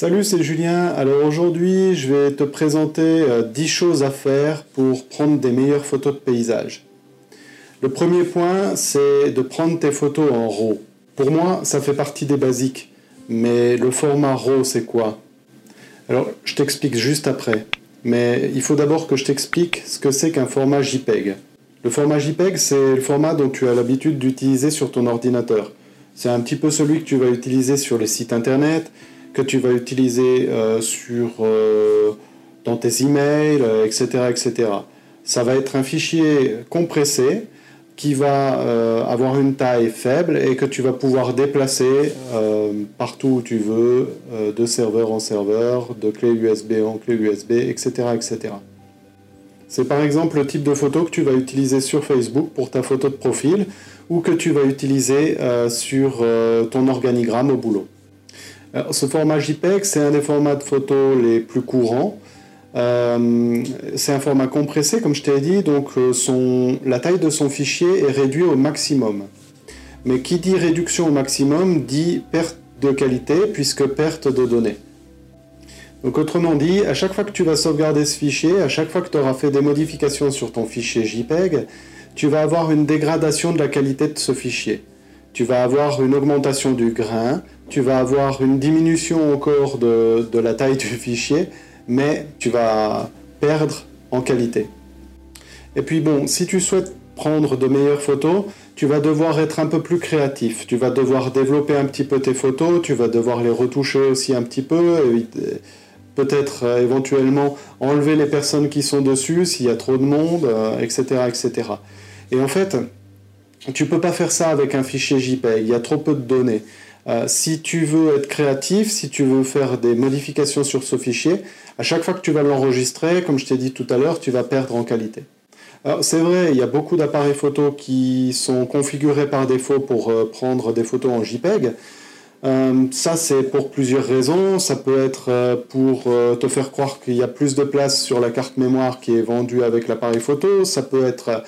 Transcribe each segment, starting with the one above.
Salut, c'est Julien. Alors aujourd'hui, je vais te présenter 10 euh, choses à faire pour prendre des meilleures photos de paysage. Le premier point, c'est de prendre tes photos en RAW. Pour moi, ça fait partie des basiques. Mais le format RAW, c'est quoi? Alors, je t'explique juste après. Mais il faut d'abord que je t'explique ce que c'est qu'un format JPEG. Le format JPEG, c'est le format dont tu as l'habitude d'utiliser sur ton ordinateur. C'est un petit peu celui que tu vas utiliser sur les sites internet, que tu vas utiliser euh, sur, euh, dans tes emails, etc., euh, etc. Ça va être un fichier compressé qui va avoir une taille faible et que tu vas pouvoir déplacer partout où tu veux, de serveur en serveur, de clé USB en clé USB, etc., etc. C'est par exemple le type de photo que tu vas utiliser sur Facebook pour ta photo de profil ou que tu vas utiliser sur ton organigramme au boulot ce format JPEG, c'est un des formats de photos les plus courants. Euh, c'est un format compressé, comme je t'ai dit, donc euh, la taille de son fichier est réduite au maximum. Mais qui dit réduction au maximum dit perte de qualité, puisque perte de données. Donc autrement dit, à chaque fois que tu vas sauvegarder ce fichier, à chaque fois que tu auras fait des modifications sur ton fichier JPEG, tu vas avoir une dégradation de la qualité de ce fichier. Tu vas avoir une augmentation du grain, tu vas avoir une diminution encore de, la taille du fichier, mais tu vas perdre en qualité. Et puis bon, si tu souhaites prendre de meilleures photos, tu vas devoir être un peu plus créatif. Tu vas devoir développer un petit peu tes photos, tu vas devoir les retoucher aussi un petit peu, peut-être euh, éventuellement enlever les personnes qui sont dessus s'il y a trop de monde, etc., euh, etc. Et en fait, tu peux pas faire ça avec un fichier JPEG, il y a trop peu de données. Euh, si tu veux être créatif, si tu veux faire des modifications sur ce fichier, à chaque fois que tu vas l'enregistrer, comme je t'ai dit tout à l'heure, tu vas perdre en qualité. C'est vrai, il y a beaucoup d'appareils photo qui sont configurés par défaut pour euh, prendre des photos en JPEG. Euh, ça c'est pour plusieurs raisons. Ça peut être pour te faire croire qu'il y a plus de place sur la carte mémoire qui est vendue avec l'appareil photo. Ça peut être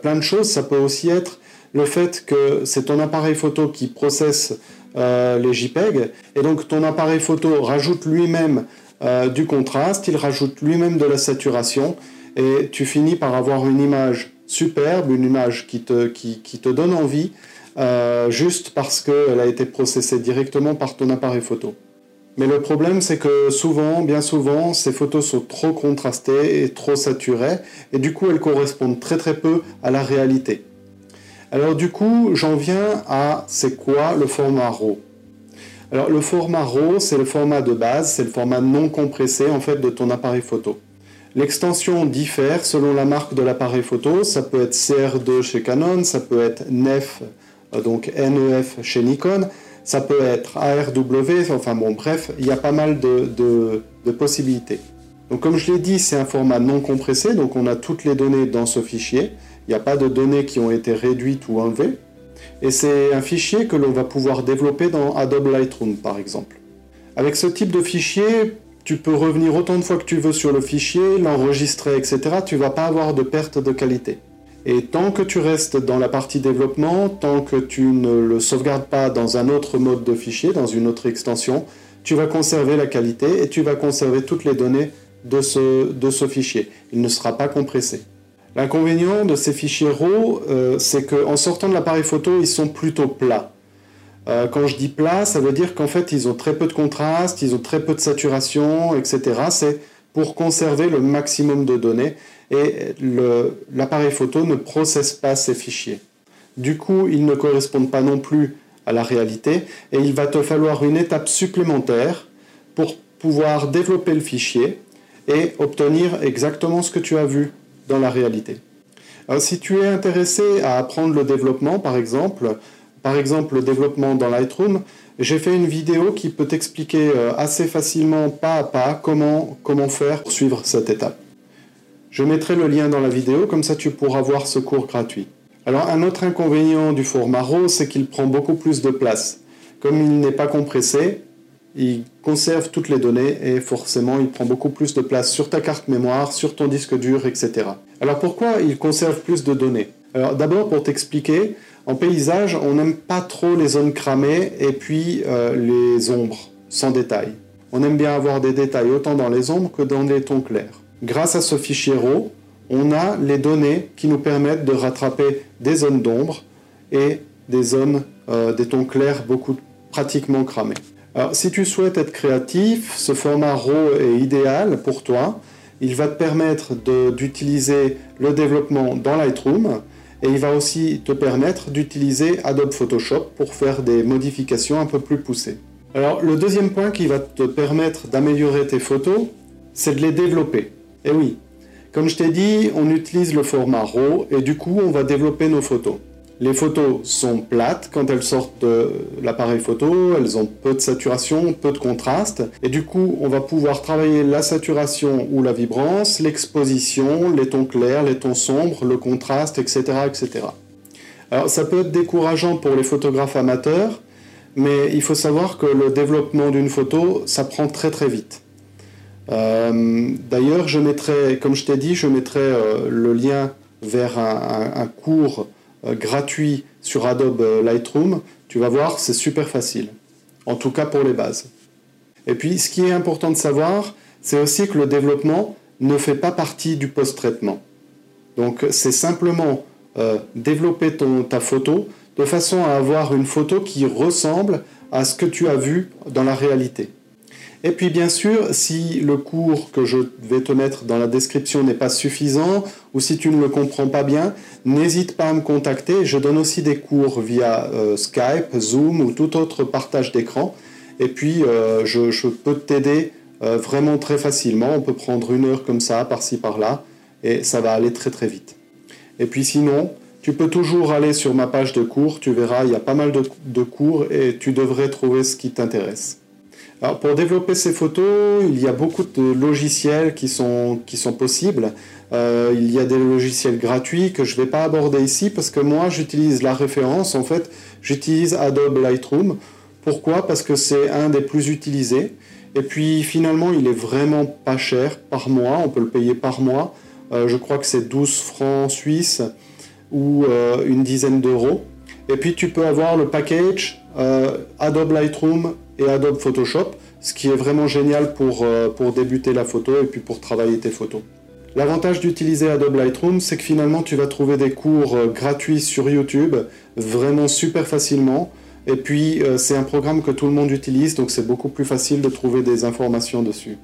plein de choses. Ça peut aussi être le fait que c'est ton appareil photo qui processe euh, les JPEG, et donc ton appareil photo rajoute lui-même euh, du contraste, il rajoute lui-même de la saturation, et tu finis par avoir une image superbe, une image qui te, qui, te donne envie, euh, juste parce qu'elle a été processée directement par ton appareil photo. Mais le problème, c'est que souvent, bien souvent, ces photos sont trop contrastées et trop saturées, et du coup, elles correspondent très très peu à la réalité. Alors du coup, j'en viens à c'est quoi le format RAW? Alors le format RAW, c'est le format de base, c'est le format non compressé en fait de ton appareil photo. L'extension diffère selon la marque de l'appareil photo, ça peut être CR2 chez Canon, ça peut être NEF, euh, donc NEF chez Nikon, ça peut être ARW, enfin bon bref, il y a pas mal de, de possibilités. Donc comme je l'ai dit, c'est un format non compressé, donc on a toutes les données dans ce fichier. Il n'y a pas de données qui ont été réduites ou enlevées. Et c'est un fichier que l'on va pouvoir développer dans Adobe Lightroom, par exemple. Avec ce type de fichier, tu peux revenir autant de fois que tu veux sur le fichier, l'enregistrer, etc. Tu ne vas pas avoir de perte de qualité. Et tant que tu restes dans la partie développement, tant que tu ne le sauvegardes pas dans un autre mode de fichier, dans une autre extension, tu vas conserver la qualité et tu vas conserver toutes les données de ce, de ce fichier. Il ne sera pas compressé. L'inconvénient de ces fichiers RAW, euh, c'est qu'en sortant de l'appareil photo, ils sont plutôt plats. Euh, quand je dis plat, ça veut dire qu'en fait, ils ont très peu de contraste, ils ont très peu de saturation, etc. C'est pour conserver le maximum de données et l'appareil photo ne processe pas ces fichiers. Du coup, ils ne correspondent pas non plus à la réalité et il va te falloir une étape supplémentaire pour pouvoir développer le fichier et obtenir exactement ce que tu as vu dans la réalité. Alors, si tu es intéressé à apprendre le développement, par exemple, par exemple le développement dans Lightroom, j'ai fait une vidéo qui peut t'expliquer euh, assez facilement, pas à pas, comment, comment faire pour suivre cette étape. Je mettrai le lien dans la vidéo, comme ça tu pourras voir ce cours gratuit. Alors un autre inconvénient du format RAW, c'est qu'il prend beaucoup plus de place. Comme il n'est pas compressé, il conserve toutes les données et forcément il prend beaucoup plus de place sur ta carte mémoire, sur ton disque dur, etc. Alors pourquoi il conserve plus de données? Alors d'abord pour t'expliquer, en paysage on n'aime pas trop les zones cramées et puis euh, les ombres sans détail. On aime bien avoir des détails autant dans les ombres que dans les tons clairs. Grâce à ce fichier RAW, on a les données qui nous permettent de rattraper des zones d'ombre et des zones, euh, des tons clairs beaucoup pratiquement cramés. Alors, si tu souhaites être créatif, ce format RAW est idéal pour toi. Il va te permettre d'utiliser le développement dans Lightroom et il va aussi te permettre d'utiliser Adobe Photoshop pour faire des modifications un peu plus poussées. Alors, le deuxième point qui va te permettre d'améliorer tes photos, c'est de les développer. Et oui, comme je t'ai dit, on utilise le format RAW et du coup, on va développer nos photos. Les photos sont plates quand elles sortent de l'appareil photo, elles ont peu de saturation, peu de contraste, et du coup on va pouvoir travailler la saturation ou la vibrance, l'exposition, les tons clairs, les tons sombres, le contraste, etc. etc. Alors ça peut être décourageant pour les photographes amateurs, mais il faut savoir que le développement d'une photo, ça prend très très vite. Euh, d'ailleurs, je mettrai, comme je t'ai dit, je mettrai euh, le lien vers un, cours gratuit sur Adobe Lightroom. Tu vas voir, c'est super facile. En tout cas pour les bases. Et puis, ce qui est important de savoir, c'est aussi que le développement ne fait pas partie du post-traitement. Donc, c'est simplement développer ton, ta photo de façon à avoir une photo qui ressemble à ce que tu as vu dans la réalité. Et puis bien sûr, si le cours que je vais te mettre dans la description n'est pas suffisant ou si tu ne le comprends pas bien, n'hésite pas à me contacter. Je donne aussi des cours via euh, Skype, Zoom ou tout autre partage d'écran. Et puis euh, je, peux t'aider euh, vraiment très facilement. On peut prendre une heure comme ça, par-ci, par-là, et ça va aller très très vite. Et puis sinon, tu peux toujours aller sur ma page de cours, tu verras, il y a pas mal de cours et tu devrais trouver ce qui t'intéresse. Alors pour développer ces photos, il y a beaucoup de logiciels qui sont, qui sont possibles. Euh, il y a des logiciels gratuits que je ne vais pas aborder ici parce que moi j'utilise la référence, en fait j'utilise Adobe Lightroom. Pourquoi? Parce que c'est un des plus utilisés. Et puis finalement il est vraiment pas cher par mois, on peut le payer par mois. Euh, je crois que c'est 12 francs suisses ou euh, une dizaine d'euros. Et puis tu peux avoir le package Adobe Lightroom et Adobe Photoshop, ce qui est vraiment génial pour, euh, pour débuter la photo et puis pour travailler tes photos. L'avantage d'utiliser Adobe Lightroom, c'est que finalement tu vas trouver des cours euh, gratuits sur YouTube, vraiment super facilement. Et puis euh, c'est un programme que tout le monde utilise, donc c'est beaucoup plus facile de trouver des informations dessus.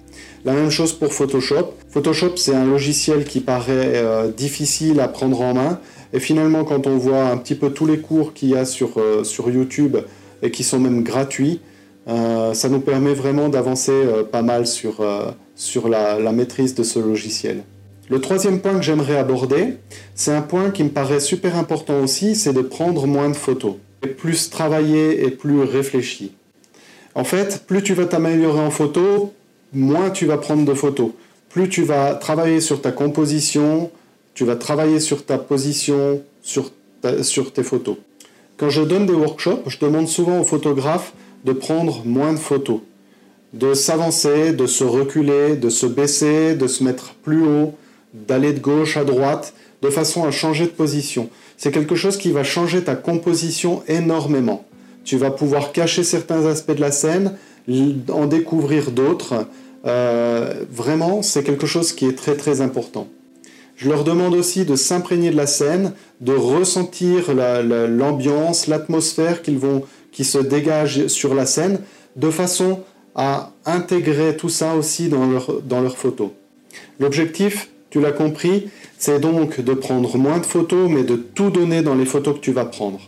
La même chose pour Photoshop. Photoshop c'est un logiciel qui paraît difficile à prendre en main. Et finalement quand on voit un petit peu tous les cours qu'il y a sur, sur YouTube et qui sont même gratuits, ça nous permet vraiment d'avancer euh, pas mal sur, euh, sur la, maîtrise de ce logiciel. Le troisième point que j'aimerais aborder, c'est un point qui me paraît super important aussi, c'est de prendre moins de photos. Et plus travailler et plus réfléchi. En fait, plus tu vas t'améliorer en photo, moins tu vas prendre de photos. Plus tu vas travailler sur ta composition, tu vas travailler sur ta position, sur, sur tes photos. Quand je donne des workshops, je demande souvent aux photographes de prendre moins de photos, de s'avancer, de se reculer, de se baisser, de se mettre plus haut, d'aller de gauche à droite, de façon à changer de position. C'est quelque chose qui va changer ta composition énormément. Tu vas pouvoir cacher certains aspects de la scène, en découvrir d'autres. Euh, vraiment, c'est quelque chose qui est très très important. Je leur demande aussi de s'imprégner de la scène, de ressentir l'ambiance, l'atmosphère qu'ils vont qui se dégagent sur la scène, de façon à intégrer tout ça aussi dans leur, dans leurs photos. L'objectif, tu l'as compris, c'est donc de prendre moins de photos, mais de tout donner dans les photos que tu vas prendre.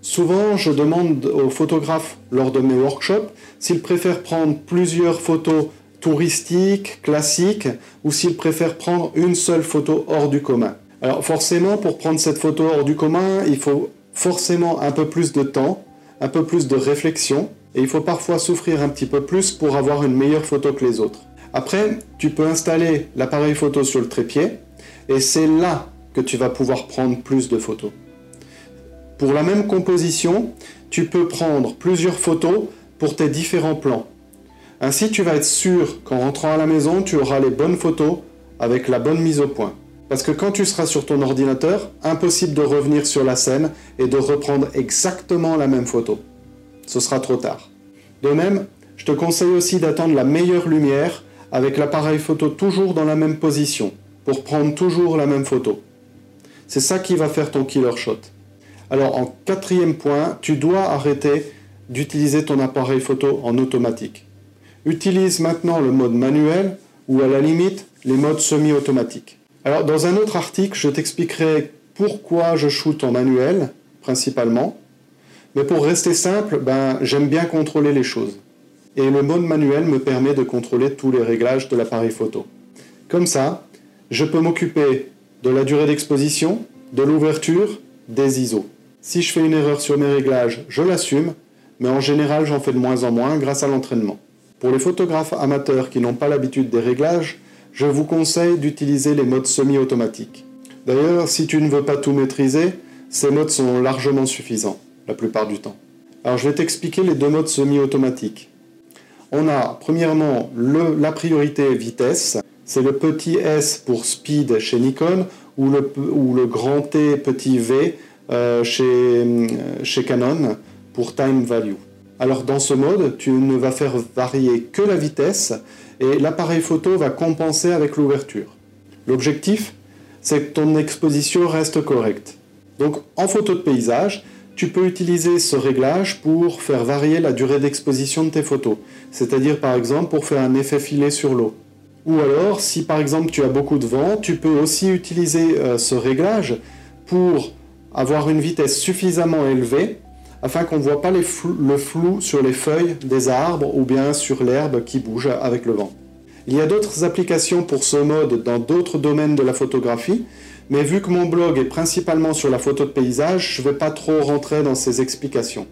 Souvent, je demande aux photographes lors de mes workshops s'ils préfèrent prendre plusieurs photos touristiques, classiques, ou s'ils préfèrent prendre une seule photo hors du commun. Alors forcément, pour prendre cette photo hors du commun, il faut forcément un peu plus de temps, un peu plus de réflexion et il faut parfois souffrir un petit peu plus pour avoir une meilleure photo que les autres. Après, tu peux installer l'appareil photo sur le trépied et c'est là que tu vas pouvoir prendre plus de photos. Pour la même composition, tu peux prendre plusieurs photos pour tes différents plans. Ainsi, tu vas être sûr qu'en rentrant à la maison, tu auras les bonnes photos avec la bonne mise au point. Parce que quand tu seras sur ton ordinateur, impossible de revenir sur la scène et de reprendre exactement la même photo. Ce sera trop tard. De même, Je te conseille aussi d'attendre la meilleure lumière avec l'appareil photo toujours dans la même position pour prendre toujours la même photo. C'est ça qui va faire ton killer shot. Alors en quatrième point, tu dois arrêter d'utiliser ton appareil photo en automatique. Utilise maintenant le mode manuel ou à la limite les modes semi-automatiques. Alors dans un autre article, je t'expliquerai pourquoi je shoot en manuel principalement. Mais pour rester simple, ben, j'aime bien contrôler les choses. Et le mode manuel me permet de contrôler tous les réglages de l'appareil photo. Comme ça, je peux m'occuper de la durée d'exposition, de l'ouverture, des ISO. Si je fais une erreur sur mes réglages, je l'assume, mais en général j'en fais de moins en moins grâce à l'entraînement. Pour les photographes amateurs qui n'ont pas l'habitude des réglages, je vous conseille d'utiliser les modes semi-automatiques. D'ailleurs, si tu ne veux pas tout maîtriser, ces modes sont largement suffisants, la plupart du temps. Alors je vais t'expliquer les deux modes semi-automatiques. On a premièrement la priorité vitesse, c'est le petit S pour speed chez Nikon ou le, grand T petit V euh, chez, chez Canon pour time value. Alors dans ce mode, tu ne vas faire varier que la vitesse et l'appareil photo va compenser avec l'ouverture. L'objectif, c'est que ton exposition reste correcte. Donc en photo de paysage, tu peux utiliser ce réglage pour faire varier la durée d'exposition de tes photos, c'est-à-dire par exemple pour faire un effet filet sur l'eau. Ou alors, si par exemple tu as beaucoup de vent, tu peux aussi utiliser euh, ce réglage pour avoir une vitesse suffisamment élevée afin qu'on ne voit pas le flou sur les feuilles des arbres ou bien sur l'herbe qui bouge avec le vent. Il y a d'autres applications pour ce mode dans d'autres domaines de la photographie, mais vu que mon blog est principalement sur la photo de paysage, je ne vais pas trop rentrer dans ces explications.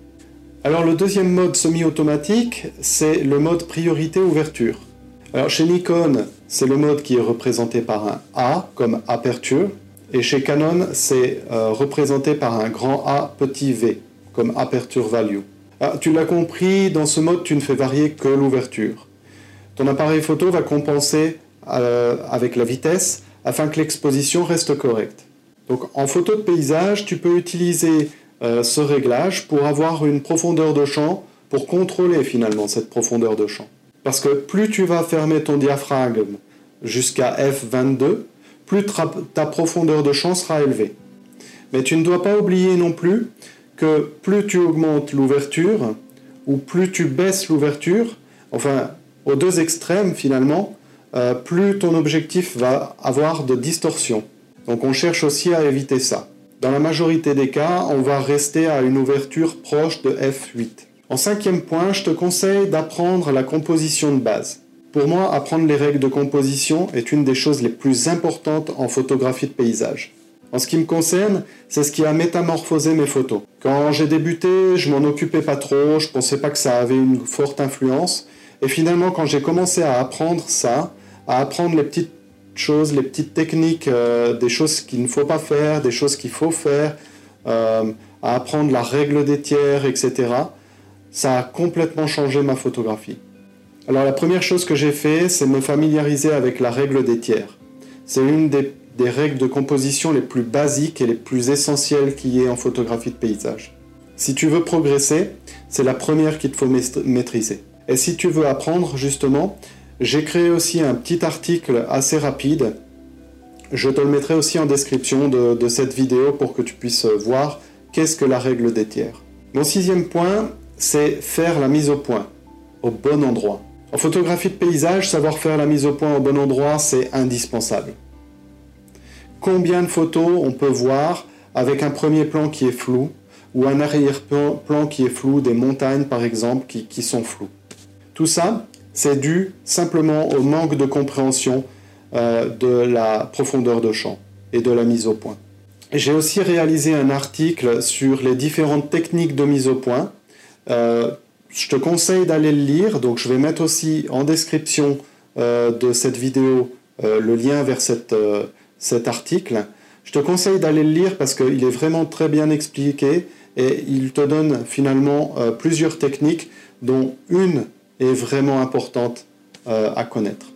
Alors le deuxième mode semi-automatique, c'est le mode priorité ouverture. Alors chez Nikon, c'est le mode qui est représenté par un A comme aperture, et chez Canon, c'est euh, représenté par un grand A petit v, comme aperture value. Ah, tu l'as compris, dans ce mode, tu ne fais varier que l'ouverture. Ton appareil photo va compenser euh, avec la vitesse afin que l'exposition reste correcte. Donc en photo de paysage, tu peux utiliser euh, ce réglage pour avoir une profondeur de champ, pour contrôler finalement cette profondeur de champ. Parce que plus tu vas fermer ton diaphragme jusqu'à f22, plus ta profondeur de champ sera élevée. Mais tu ne dois pas oublier non plus que plus tu augmentes l'ouverture, ou plus tu baisses l'ouverture, enfin aux deux extrêmes finalement, euh, plus ton objectif va avoir de distorsion. Donc on cherche aussi à éviter ça. Dans la majorité des cas, on va rester à une ouverture proche de f8. En cinquième point, je te conseille d'apprendre la composition de base. Pour moi, apprendre les règles de composition est une des choses les plus importantes en photographie de paysage. En ce qui me concerne, c'est ce qui a métamorphosé mes photos. Quand j'ai débuté, je m'en occupais pas trop, je pensais pas que ça avait une forte influence. Et finalement, quand j'ai commencé à apprendre ça, à apprendre les petites choses, les petites techniques, euh, des choses qu'il ne faut pas faire, des choses qu'il faut faire, euh, à apprendre la règle des tiers, etc., ça a complètement changé ma photographie. Alors la première chose que j'ai fait, c'est me familiariser avec la règle des tiers. C'est une des, règles de composition les plus basiques et les plus essentielles qu'il y ait en photographie de paysage. Si tu veux progresser, c'est la première qu'il te faut maîtriser. Et si tu veux apprendre, justement, j'ai créé aussi un petit article assez rapide. Je te le mettrai aussi en description de, de cette vidéo pour que tu puisses voir qu'est-ce que la règle des tiers. Mon sixième point, c'est faire la mise au point, au bon endroit. En photographie de paysage, savoir faire la mise au point au bon endroit, c'est indispensable. Combien de photos on peut voir avec un premier plan qui est flou ou un arrière-plan qui est flou, des montagnes par exemple qui, sont floues. Tout ça, c'est dû simplement au manque de compréhension euh, de la profondeur de champ et de la mise au point. J'ai aussi réalisé un article sur les différentes techniques de mise au point. Euh, je te conseille d'aller le lire, donc je vais mettre aussi en description euh, de cette vidéo le lien vers euh, cet article. Je te conseille d'aller le lire parce qu'il est vraiment très bien expliqué et il te donne finalement plusieurs techniques dont une est vraiment importante à connaître.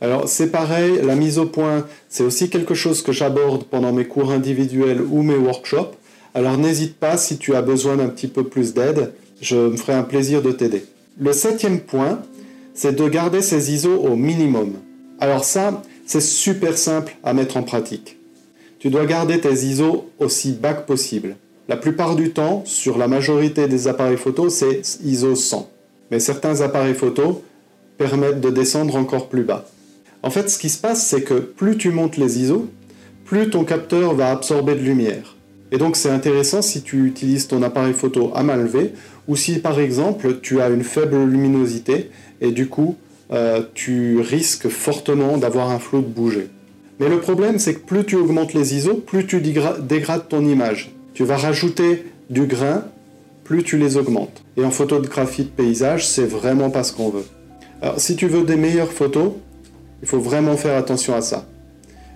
Alors c'est pareil, la mise au point, c'est aussi quelque chose que j'aborde pendant mes cours individuels ou mes workshops. Alors n'hésite pas si tu as besoin d'un petit peu plus d'aide je me ferai un plaisir de t'aider. Le septième point, c'est de garder ses ISO au minimum. Alors ça, c'est super simple à mettre en pratique. Tu dois garder tes ISO aussi bas que possible. La plupart du temps, sur la majorité des appareils photo, c'est ISO 100. Mais certains appareils photo permettent de descendre encore plus bas. En fait, ce qui se passe, c'est que plus tu montes les ISO, plus ton capteur va absorber de lumière. Et donc c'est intéressant si tu utilises ton appareil photo à main levée ou si par exemple tu as une faible luminosité et du coup euh, tu risques fortement d'avoir un flou de bouger. Mais le problème c'est que plus tu augmentes les ISO, plus tu dégrades ton image. Tu vas rajouter du grain, plus tu les augmentes. Et en photographie de paysage, c'est vraiment pas ce qu'on veut. Alors si tu veux des meilleures photos, il faut vraiment faire attention à ça.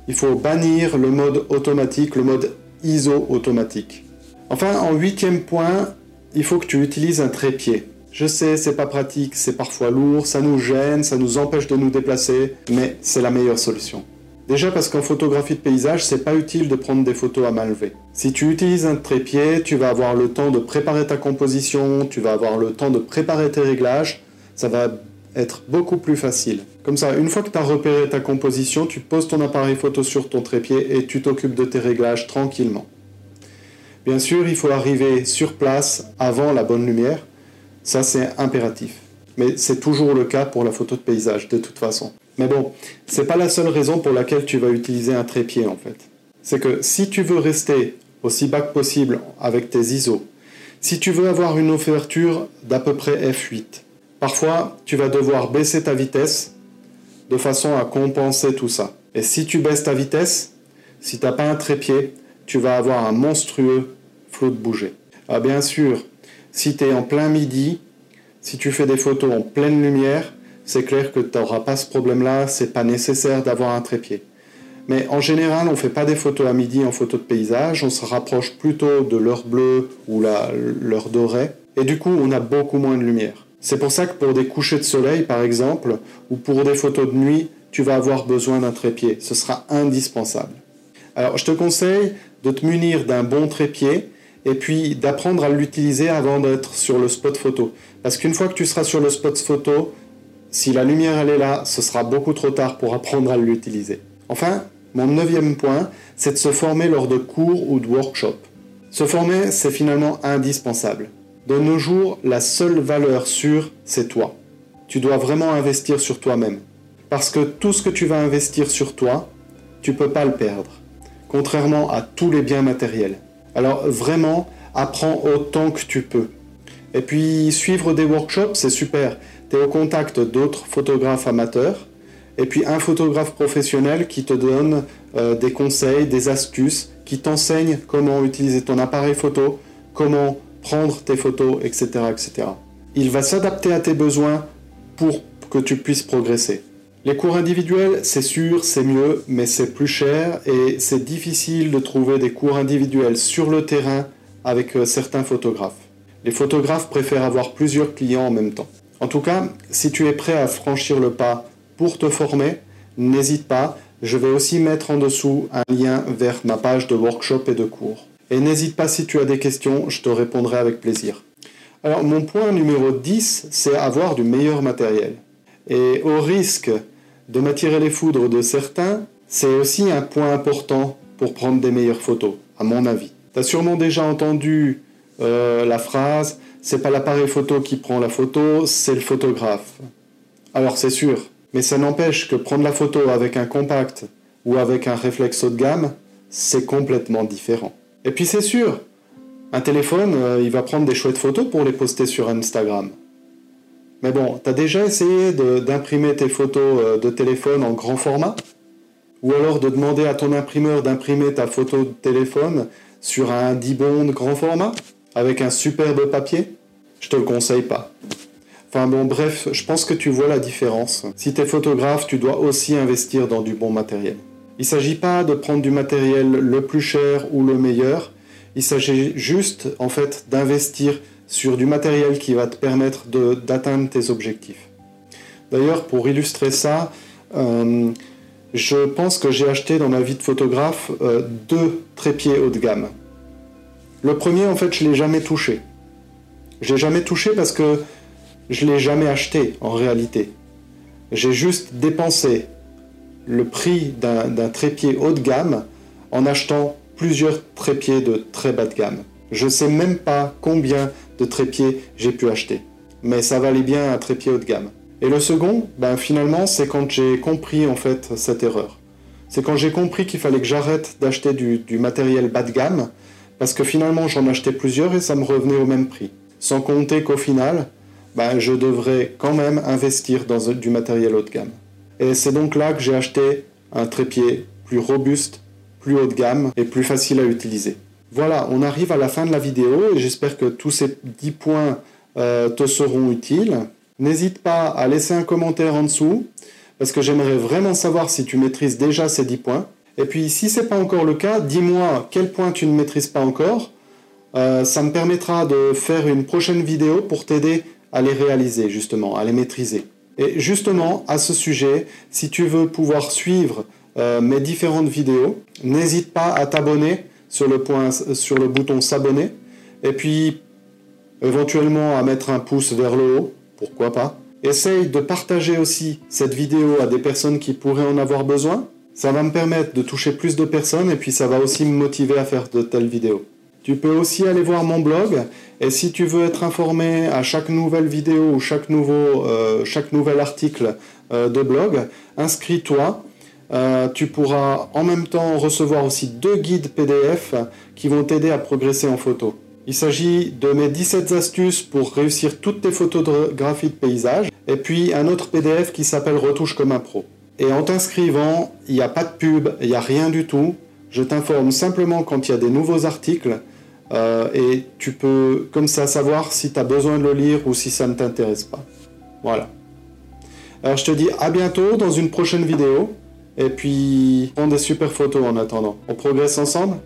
Il faut bannir le mode automatique, le mode ISO automatique. Enfin, en huitième point, il faut que tu utilises un trépied. Je sais, c'est pas pratique, c'est parfois lourd, ça nous gêne, ça nous empêche de nous déplacer, mais c'est la meilleure solution. Déjà parce qu'en photographie de paysage, c'est pas utile de prendre des photos à main levée. Si tu utilises un trépied, tu vas avoir le temps de préparer ta composition, tu vas avoir le temps de préparer tes réglages, ça va être beaucoup plus facile. Comme ça, une fois que tu as repéré ta composition, tu poses ton appareil photo sur ton trépied et tu t'occupes de tes réglages tranquillement. Bien sûr, il faut arriver sur place avant la bonne lumière. Ça, c'est impératif. Mais c'est toujours le cas pour la photo de paysage, de toute façon. Mais bon, c'est pas la seule raison pour laquelle tu vas utiliser un trépied, en fait. C'est que si tu veux rester aussi bas que possible avec tes ISO, si tu veux avoir une ouverture d'à peu près f8, parfois tu vas devoir baisser ta vitesse de façon à compenser tout ça. Et si tu baisses ta vitesse, si tu n'as pas un trépied, tu vas avoir un monstrueux flot de bouger. Ah, bien sûr, si tu es en plein midi, si tu fais des photos en pleine lumière, c'est clair que tu n'auras pas ce problème-là, c'est pas nécessaire d'avoir un trépied. Mais en général, on ne fait pas des photos à midi en photo de paysage, on se rapproche plutôt de l'heure bleue ou l'heure dorée, et du coup, on a beaucoup moins de lumière. C'est pour ça que pour des couchers de soleil, par exemple, ou pour des photos de nuit, tu vas avoir besoin d'un trépied. Ce sera indispensable. Alors, je te conseille de te munir d'un bon trépied et puis d'apprendre à l'utiliser avant d'être sur le spot photo. Parce qu'une fois que tu seras sur le spot photo, si la lumière elle est là, ce sera beaucoup trop tard pour apprendre à l'utiliser. Enfin, mon neuvième point, c'est de se former lors de cours ou de workshops. Se former, c'est finalement indispensable. De nos jours, la seule valeur sûre, c'est toi. Tu dois vraiment investir sur toi-même. Parce que tout ce que tu vas investir sur toi, tu ne peux pas le perdre. Contrairement à tous les biens matériels. Alors vraiment, apprends autant que tu peux. Et puis, suivre des workshops, c'est super. Tu es au contact d'autres photographes amateurs. Et puis, un photographe professionnel qui te donne euh, des conseils, des astuces, qui t'enseigne comment utiliser ton appareil photo, comment prendre tes photos, etc. etc. Il va s'adapter à tes besoins pour que tu puisses progresser. Les cours individuels, c'est sûr, c'est mieux, mais c'est plus cher et c'est difficile de trouver des cours individuels sur le terrain avec euh, certains photographes. Les photographes préfèrent avoir plusieurs clients en même temps. En tout cas, si tu es prêt à franchir le pas pour te former, n'hésite pas, je vais aussi mettre en dessous un lien vers ma page de workshop et de cours. Et n'hésite pas si tu as des questions, je te répondrai avec plaisir. Alors mon point numéro 10, c'est avoir du meilleur matériel. Et au risque de m'attirer les foudres de certains, c'est aussi un point important pour prendre des meilleures photos, à mon avis. Tu as sûrement déjà entendu euh, la phrase c'est pas l'appareil photo qui prend la photo, c'est le photographe. Alors c'est sûr, mais ça n'empêche que prendre la photo avec un compact ou avec un réflexe haut de gamme, c'est complètement différent. Et puis c'est sûr, un téléphone, euh, il va prendre des chouettes photos pour les poster sur Instagram. Mais bon, t'as déjà essayé d'imprimer tes photos euh, de téléphone en grand format? Ou alors de demander à ton imprimeur d'imprimer ta photo de téléphone sur un 10 bond grand format Avec un superbe papier? Je te le conseille pas. Enfin bon, bref, je pense que tu vois la différence. Si tu es photographe, tu dois aussi investir dans du bon matériel. Il ne s'agit pas de prendre du matériel le plus cher ou le meilleur, il s'agit juste en fait d'investir sur du matériel qui va te permettre d'atteindre tes objectifs. D'ailleurs, pour illustrer ça, euh, je pense que j'ai acheté dans ma vie de photographe euh, deux trépieds haut de gamme. Le premier, en fait, je l'ai jamais touché. Je l'ai jamais touché parce que je l'ai jamais acheté en réalité. J'ai juste dépensé le prix d'un trépied haut de gamme en achetant plusieurs trépieds de très bas de gamme. Je ne sais même pas combien de trépieds j'ai pu acheter, mais ça valait bien un trépied haut de gamme. Et le second, ben finalement, c'est quand j'ai compris en fait cette erreur. C'est quand j'ai compris qu'il fallait que j'arrête d'acheter du, matériel bas de gamme, parce que finalement j'en achetais plusieurs et ça me revenait au même prix. Sans compter qu'au final, ben, je devrais quand même investir dans du matériel haut de gamme. Et c'est donc là que j'ai acheté un trépied plus robuste, plus haut de gamme et plus facile à utiliser. Voilà, on arrive à la fin de la vidéo et j'espère que tous ces 10 points euh, te seront utiles. N'hésite pas à laisser un commentaire en dessous, parce que j'aimerais vraiment savoir si tu maîtrises déjà ces 10 points. Et puis, si ce n'est pas encore le cas, dis-moi quel point tu ne maîtrises pas encore. Euh, ça me permettra de faire une prochaine vidéo pour t'aider à les réaliser, justement, à les maîtriser. Et justement, à ce sujet, si tu veux pouvoir suivre euh, mes différentes vidéos, n'hésite pas à t'abonner sur le, bouton s'abonner. Et puis, éventuellement, à mettre un pouce vers le haut pourquoi pas. Essaye de partager aussi cette vidéo à des personnes qui pourraient en avoir besoin. Ça va me permettre de toucher plus de personnes et puis ça va aussi me motiver à faire de telles vidéos. Tu peux aussi aller voir mon blog et si tu veux être informé à chaque nouvelle vidéo ou chaque, nouveau, euh, chaque nouvel article euh, de blog, inscris-toi. Euh, tu pourras en même temps recevoir aussi deux guides PDF qui vont t'aider à progresser en photo. Il s'agit de mes 17 astuces pour réussir toutes tes photographies de paysage, et puis un autre PDF qui s'appelle Retouche comme un pro. Et en t'inscrivant, il n'y a pas de pub, il n'y a rien du tout. Je t'informe simplement quand il y a des nouveaux articles, euh, et tu peux comme ça savoir si tu as besoin de le lire ou si ça ne t'intéresse pas. Voilà. Alors je te dis à bientôt dans une prochaine vidéo, et puis prends des super photos en attendant. On progresse ensemble?